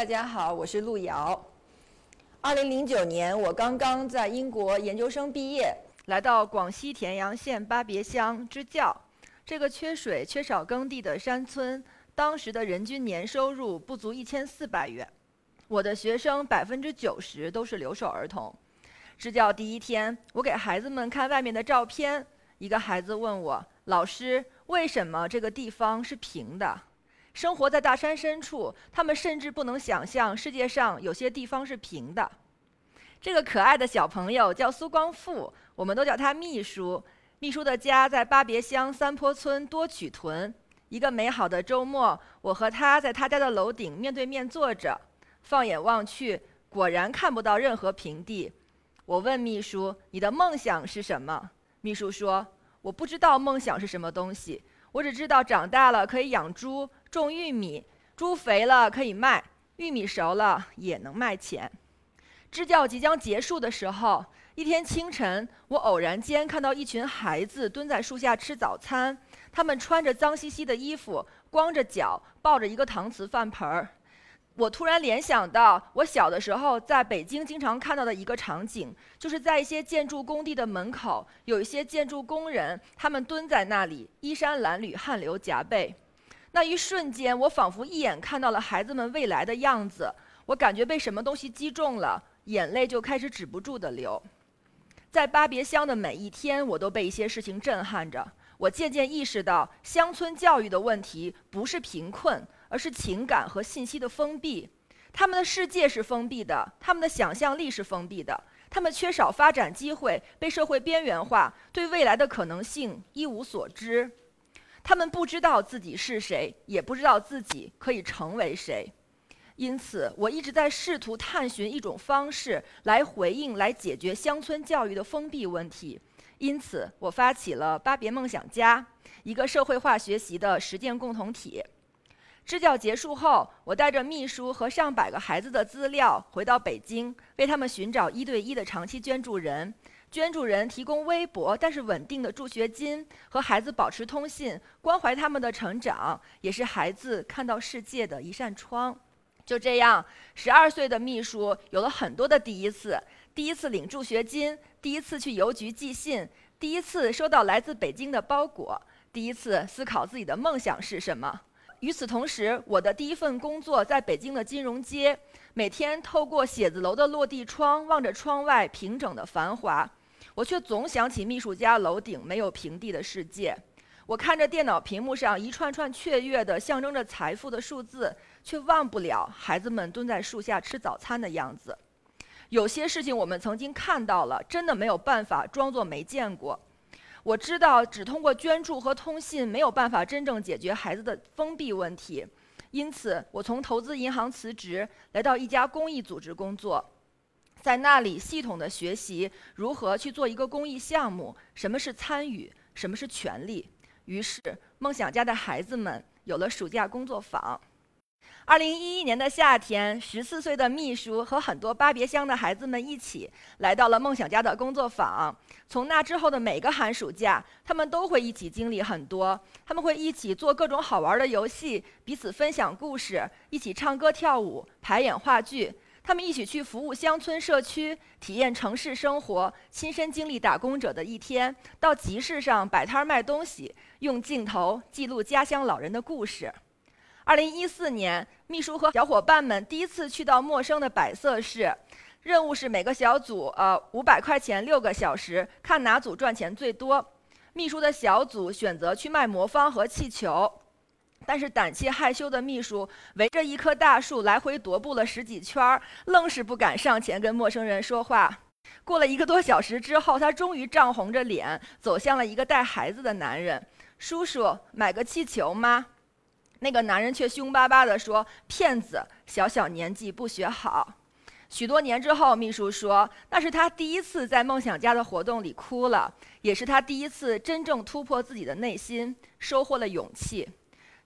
大家好，我是路遥。二零零九年，我刚刚在英国研究生毕业，来到广西田阳县巴别乡支教。这个缺水、缺少耕地的山村，当时的人均年收入不足一千四百元。我的学生百分之九十都是留守儿童。支教第一天，我给孩子们看外面的照片。一个孩子问我：“老师，为什么这个地方是平的？”生活在大山深处，他们甚至不能想象世界上有些地方是平的。这个可爱的小朋友叫苏光富，我们都叫他秘书。秘书的家在巴别乡三坡村多曲屯。一个美好的周末，我和他在他家的楼顶面对面坐着，放眼望去，果然看不到任何平地。我问秘书：“你的梦想是什么？”秘书说：“我不知道梦想是什么东西，我只知道长大了可以养猪、种玉米，猪肥了可以卖，玉米熟了也能卖钱。”支教即将结束的时候。一天清晨，我偶然间看到一群孩子蹲在树下吃早餐。他们穿着脏兮兮的衣服，光着脚，抱着一个搪瓷饭盆儿。我突然联想到，我小的时候在北京经常看到的一个场景，就是在一些建筑工地的门口，有一些建筑工人，他们蹲在那里，衣衫褴褛，汗流浃背。那一瞬间，我仿佛一眼看到了孩子们未来的样子。我感觉被什么东西击中了，眼泪就开始止不住地流。在巴别乡的每一天，我都被一些事情震撼着。我渐渐意识到，乡村教育的问题不是贫困，而是情感和信息的封闭。他们的世界是封闭的，他们的想象力是封闭的，他们缺少发展机会，被社会边缘化，对未来的可能性一无所知。他们不知道自己是谁，也不知道自己可以成为谁。因此，我一直在试图探寻一种方式来回应、来解决乡村教育的封闭问题。因此，我发起了巴别梦想家，一个社会化学习的实践共同体。支教结束后，我带着秘书和上百个孩子的资料回到北京，为他们寻找一对一的长期捐助人。捐助人提供微薄但是稳定的助学金，和孩子保持通信，关怀他们的成长，也是孩子看到世界的一扇窗。就这样，十二岁的秘书有了很多的第一次：第一次领助学金，第一次去邮局寄信，第一次收到来自北京的包裹，第一次思考自己的梦想是什么。与此同时，我的第一份工作在北京的金融街，每天透过写字楼的落地窗望着窗外平整的繁华，我却总想起秘书家楼顶没有平地的世界。我看着电脑屏幕上一串串雀跃的、象征着财富的数字。却忘不了孩子们蹲在树下吃早餐的样子。有些事情我们曾经看到了，真的没有办法装作没见过。我知道只通过捐助和通信没有办法真正解决孩子的封闭问题，因此我从投资银行辞职，来到一家公益组织工作，在那里系统的学习如何去做一个公益项目，什么是参与，什么是权利。于是，梦想家的孩子们有了暑假工作坊。二零一一年的夏天，十四岁的秘书和很多巴别乡的孩子们一起来到了梦想家的工作坊。从那之后的每个寒暑假，他们都会一起经历很多。他们会一起做各种好玩的游戏，彼此分享故事，一起唱歌跳舞，排演话剧。他们一起去服务乡村社区，体验城市生活，亲身经历打工者的一天，到集市上摆摊卖东西，用镜头记录家乡老人的故事。二零一四年，秘书和小伙伴们第一次去到陌生的百色市，任务是每个小组呃五百块钱六个小时，看哪组赚钱最多。秘书的小组选择去卖魔方和气球，但是胆怯害羞的秘书围着一棵大树来回踱步了十几圈，愣是不敢上前跟陌生人说话。过了一个多小时之后，他终于涨红着脸走向了一个带孩子的男人：“叔叔，买个气球吗？”那个男人却凶巴巴地说：“骗子，小小年纪不学好。”许多年之后，秘书说：“那是他第一次在梦想家的活动里哭了，也是他第一次真正突破自己的内心，收获了勇气。”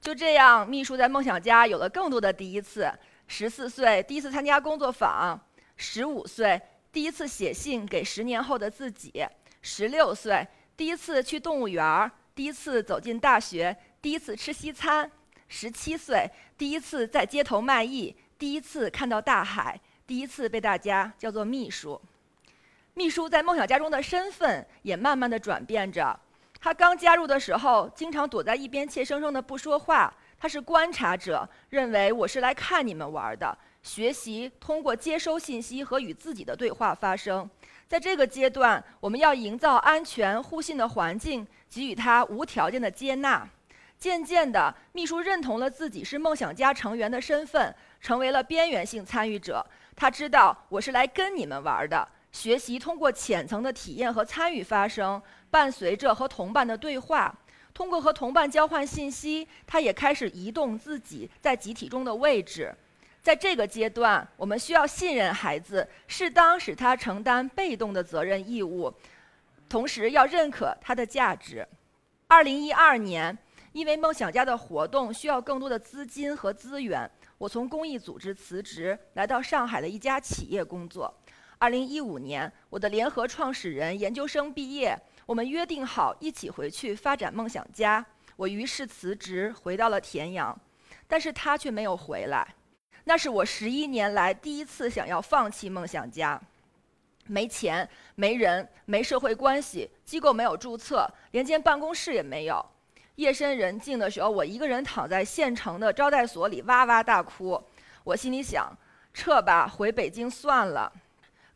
就这样，秘书在梦想家有了更多的第一次：十四岁第一次参加工作坊；十五岁第一次写信给十年后的自己；十六岁第一次去动物园儿；第一次走进大学；第一次吃西餐。十七岁，第一次在街头卖艺；第一次看到大海，第一次被大家叫做秘书。秘书在梦想家中的身份也慢慢的转变着。他刚加入的时候，经常躲在一边，怯生生的不说话。他是观察者，认为我是来看你们玩的。学习通过接收信息和与自己的对话发生。在这个阶段，我们要营造安全互信的环境，给予他无条件的接纳。渐渐的，秘书认同了自己是梦想家成员的身份，成为了边缘性参与者。他知道我是来跟你们玩的。学习通过浅层的体验和参与发生，伴随着和同伴的对话。通过和同伴交换信息，他也开始移动自己在集体中的位置。在这个阶段，我们需要信任孩子，适当使他承担被动的责任义务，同时要认可他的价值。二零一二年，因为梦想家的活动需要更多的资金和资源，我从公益组织辞职，来到上海的一家企业工作。二零一五年，我的联合创始人研究生毕业，我们约定好一起回去发展梦想家。我于是辞职，回到了田阳，但是他却没有回来。那是我十一年来第一次想要放弃梦想家，没钱、没人、没社会关系，机构没有注册，连间办公室也没有。夜深人静的时候，我一个人躺在县城的招待所里哇哇大哭。我心里想，撤吧，回北京算了。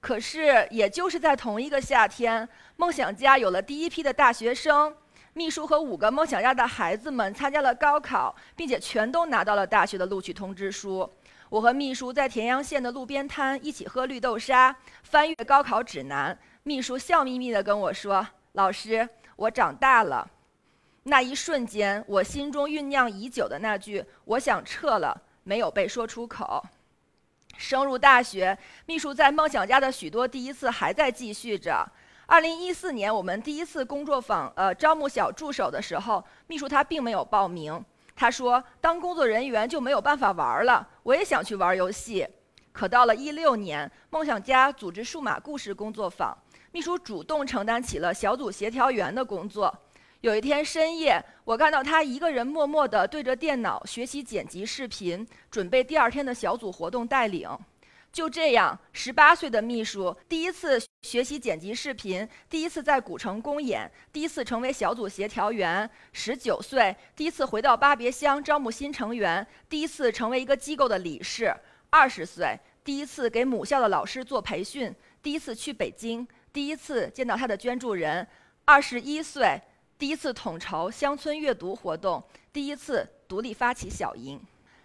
可是，也就是在同一个夏天，梦想家有了第一批的大学生，秘书和五个梦想家的孩子们参加了高考，并且全都拿到了大学的录取通知书。我和秘书在田阳县的路边摊一起喝绿豆沙，翻阅高考指南。秘书笑眯眯地跟我说：“老师，我长大了。”那一瞬间，我心中酝酿已久的那句“我想撤了”没有被说出口。升入大学，秘书在梦想家的许多第一次还在继续着。二零一四年，我们第一次工作坊呃招募小助手的时候，秘书他并没有报名。他说：“当工作人员就没有办法玩了。我也想去玩游戏。可到了一六年，梦想家组织数码故事工作坊，秘书主动承担起了小组协调员的工作。有一天深夜，我看到他一个人默默地对着电脑学习剪辑视频，准备第二天的小组活动带领。”就这样，十八岁的秘书第一次学习剪辑视频，第一次在古城公演，第一次成为小组协调员。十九岁，第一次回到巴别乡招募新成员，第一次成为一个机构的理事。二十岁，第一次给母校的老师做培训，第一次去北京，第一次见到他的捐助人。二十一岁，第一次统筹乡村阅读活动，第一次独立发起小营，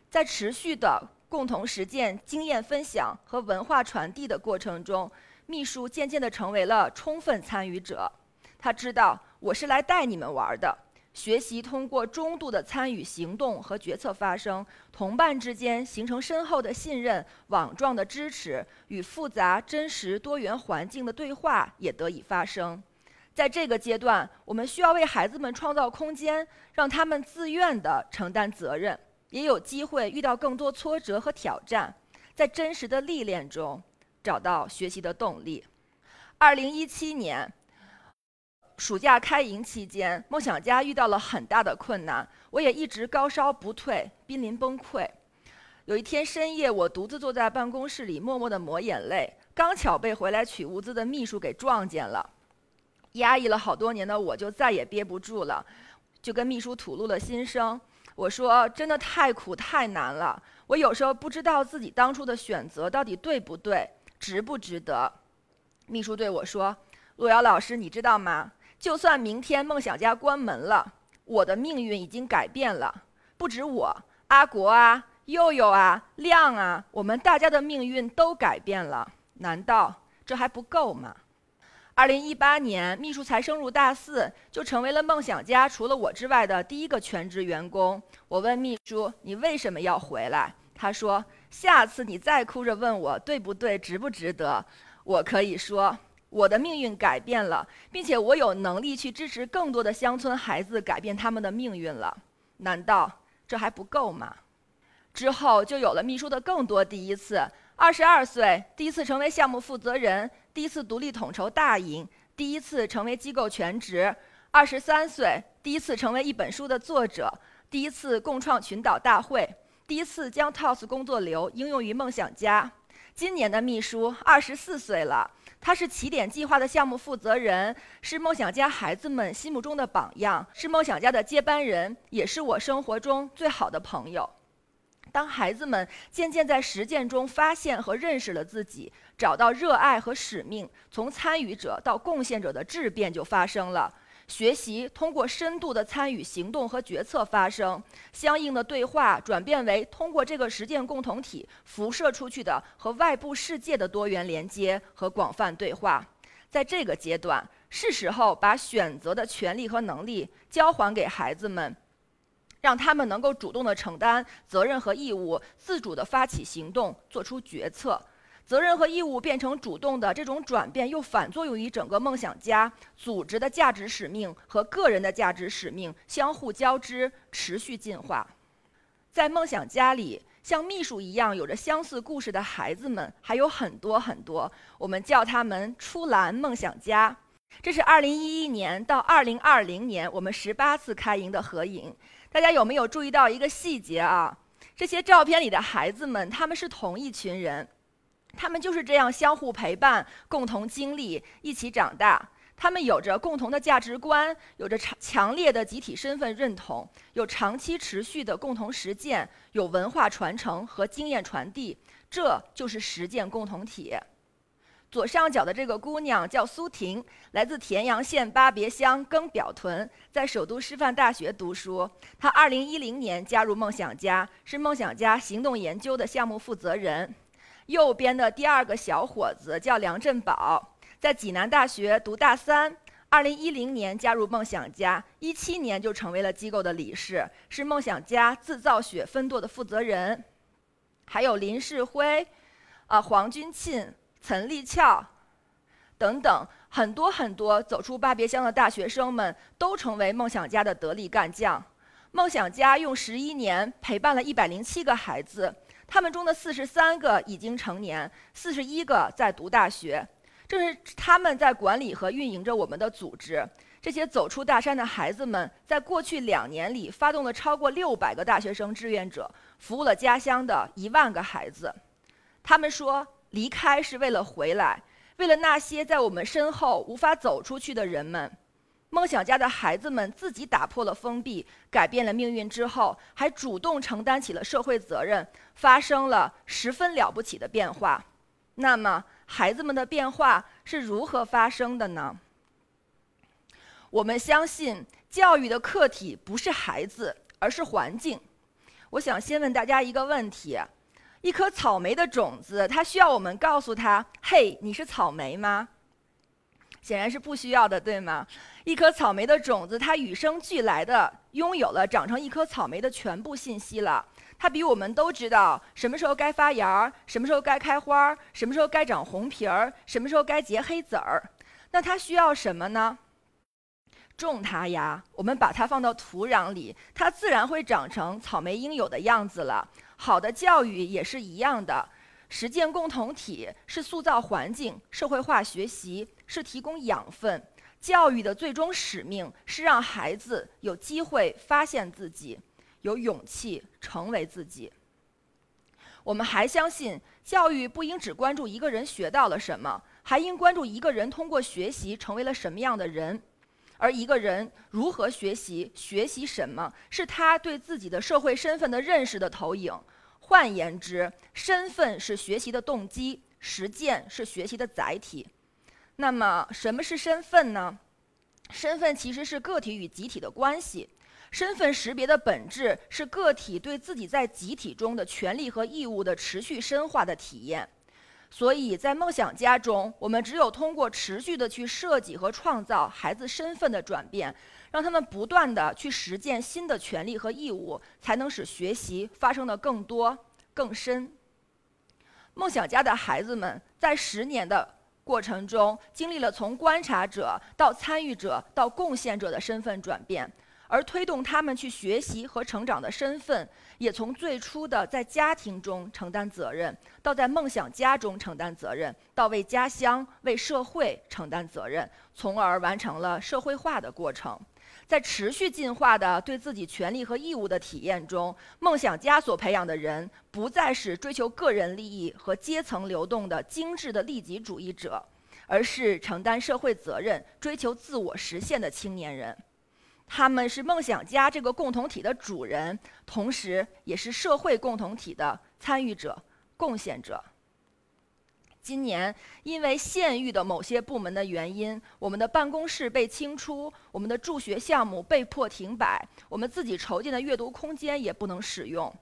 在持续的。共同实践、经验分享和文化传递的过程中，秘书渐渐地成为了充分参与者。他知道我是来带你们玩的。学习通过中度的参与、行动和决策发生，同伴之间形成深厚的信任、网状的支持，与复杂、真实、多元环境的对话也得以发生。在这个阶段，我们需要为孩子们创造空间，让他们自愿地承担责任。也有机会遇到更多挫折和挑战，在真实的历练中找到学习的动力。二零一七年暑假开营期间，梦想家遇到了很大的困难，我也一直高烧不退，濒临崩溃。有一天深夜，我独自坐在办公室里，默默地抹眼泪，刚巧被回来取物资的秘书给撞见了。压抑了好多年的我，就再也憋不住了，就跟秘书吐露了心声。我说：“真的太苦太难了，我有时候不知道自己当初的选择到底对不对，值不值得。”秘书对我说：“路遥老师，你知道吗？就算明天梦想家关门了，我的命运已经改变了。不止我，阿国啊，佑佑啊，亮啊，我们大家的命运都改变了。难道这还不够吗？”二零一八年，秘书才升入大四，就成为了梦想家除了我之外的第一个全职员工。我问秘书：“你为什么要回来？”他说：“下次你再哭着问我对不对、值不值得，我可以说我的命运改变了，并且我有能力去支持更多的乡村孩子改变他们的命运了。难道这还不够吗？”之后就有了秘书的更多第一次。二十二岁，第一次成为项目负责人。第一次独立统筹大营，第一次成为机构全职；二十三岁，第一次成为一本书的作者；第一次共创群岛大会；第一次将 TOS 工作流应用于梦想家。今年的秘书二十四岁了，他是起点计划的项目负责人，是梦想家孩子们心目中的榜样，是梦想家的接班人，也是我生活中最好的朋友。当孩子们渐渐在实践中发现和认识了自己，找到热爱和使命，从参与者到贡献者的质变就发生了。学习通过深度的参与、行动和决策发生，相应的对话转变为通过这个实践共同体辐射出去的和外部世界的多元连接和广泛对话。在这个阶段，是时候把选择的权利和能力交还给孩子们。让他们能够主动地承担责任和义务，自主地发起行动，做出决策。责任和义务变成主动的这种转变，又反作用于整个梦想家组织的价值使命和个人的价值使命相互交织，持续进化。在梦想家里，像秘书一样有着相似故事的孩子们还有很多很多，我们叫他们“出蓝梦想家”。这是2011年到2020年我们十八次开营的合影。大家有没有注意到一个细节啊？这些照片里的孩子们，他们是同一群人，他们就是这样相互陪伴、共同经历、一起长大。他们有着共同的价值观，有着强强烈的集体身份认同，有长期持续的共同实践，有文化传承和经验传递。这就是实践共同体。左上角的这个姑娘叫苏婷，来自田阳县巴别乡更表屯，在首都师范大学读书。她2010年加入梦想家，是梦想家行动研究的项目负责人。右边的第二个小伙子叫梁振宝，在济南大学读大三，2010年加入梦想家，17年就成为了机构的理事，是梦想家自造血分舵的负责人。还有林世辉，啊，黄军庆。岑立翘，等等，很多很多走出巴别乡的大学生们都成为梦想家的得力干将。梦想家用十一年陪伴了一百零七个孩子，他们中的四十三个已经成年，四十一个在读大学。正是他们在管理和运营着我们的组织。这些走出大山的孩子们，在过去两年里发动了超过六百个大学生志愿者，服务了家乡的一万个孩子。他们说。离开是为了回来，为了那些在我们身后无法走出去的人们。梦想家的孩子们自己打破了封闭，改变了命运之后，还主动承担起了社会责任，发生了十分了不起的变化。那么，孩子们的变化是如何发生的呢？我们相信，教育的客体不是孩子，而是环境。我想先问大家一个问题。一颗草莓的种子，它需要我们告诉它：“嘿，你是草莓吗？”显然是不需要的，对吗？一颗草莓的种子，它与生俱来的拥有了长成一颗草莓的全部信息了。它比我们都知道什么时候该发芽，什么时候该开花，什么时候该长红皮儿，什么时候该结黑籽儿。那它需要什么呢？种它呀！我们把它放到土壤里，它自然会长成草莓应有的样子了。好的教育也是一样的，实践共同体是塑造环境，社会化学习是提供养分。教育的最终使命是让孩子有机会发现自己，有勇气成为自己。我们还相信，教育不应只关注一个人学到了什么，还应关注一个人通过学习成为了什么样的人。而一个人如何学习，学习什么，是他对自己的社会身份的认识的投影。换言之，身份是学习的动机，实践是学习的载体。那么，什么是身份呢？身份其实是个体与集体的关系。身份识别的本质是个体对自己在集体中的权利和义务的持续深化的体验。所以在梦想家中，我们只有通过持续的去设计和创造孩子身份的转变。让他们不断的去实践新的权利和义务，才能使学习发生的更多、更深。梦想家的孩子们在十年的过程中，经历了从观察者到参与者到贡献者的身份转变，而推动他们去学习和成长的身份，也从最初的在家庭中承担责任，到在梦想家中承担责任，到为家乡、为社会承担责任，从而完成了社会化的过程。在持续进化的对自己权利和义务的体验中，梦想家所培养的人不再是追求个人利益和阶层流动的精致的利己主义者，而是承担社会责任、追求自我实现的青年人。他们是梦想家这个共同体的主人，同时也是社会共同体的参与者、贡献者。今年因为县域的某些部门的原因，我们的办公室被清出，我们的助学项目被迫停摆，我们自己筹建的阅读空间也不能使用。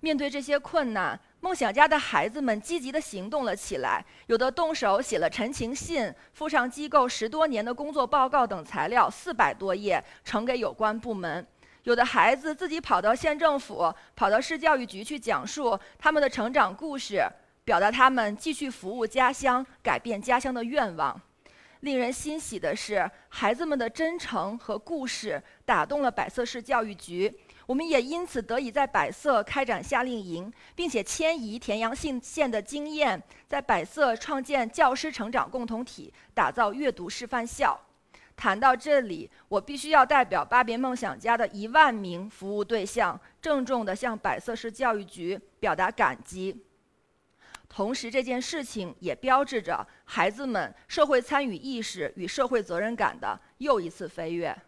面对这些困难，梦想家的孩子们积极地行动了起来，有的动手写了陈情信，附上机构十多年的工作报告等材料，四百多页，呈给有关部门；有的孩子自己跑到县政府、跑到市教育局去讲述他们的成长故事。表达他们继续服务家乡、改变家乡的愿望。令人欣喜的是，孩子们的真诚和故事打动了百色市教育局，我们也因此得以在百色开展夏令营，并且迁移田阳县县的经验，在百色创建教师成长共同体，打造阅读示范校。谈到这里，我必须要代表巴别梦想家的一万名服务对象，郑重地向百色市教育局表达感激。同时，这件事情也标志着孩子们社会参与意识与社会责任感的又一次飞跃。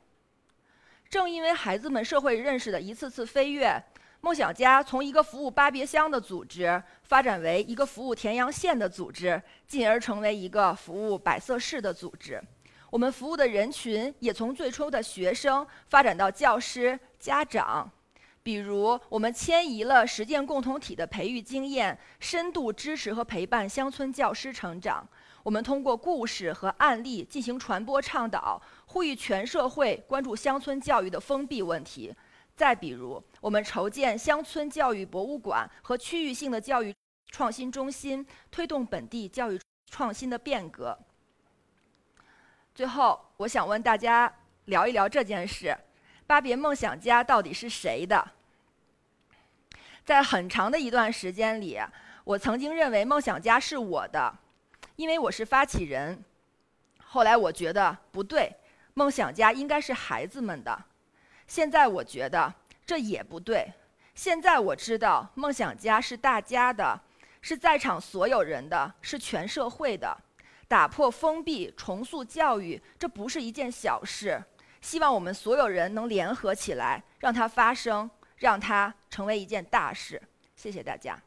正因为孩子们社会认识的一次次飞跃，梦想家从一个服务巴别乡的组织发展为一个服务田阳县的组织，进而成为一个服务百色市的组织。我们服务的人群也从最初的学生发展到教师、家长。比如，我们迁移了实践共同体的培育经验，深度支持和陪伴乡村教师成长。我们通过故事和案例进行传播倡导，呼吁全社会关注乡村教育的封闭问题。再比如，我们筹建乡村教育博物馆和区域性的教育创新中心，推动本地教育创新的变革。最后，我想问大家聊一聊这件事。巴别梦想家到底是谁的？在很长的一段时间里，我曾经认为梦想家是我的，因为我是发起人。后来我觉得不对，梦想家应该是孩子们的。现在我觉得这也不对。现在我知道梦想家是大家的，是在场所有人的，是全社会的。打破封闭，重塑教育，这不是一件小事。希望我们所有人能联合起来，让它发生，让它成为一件大事。谢谢大家。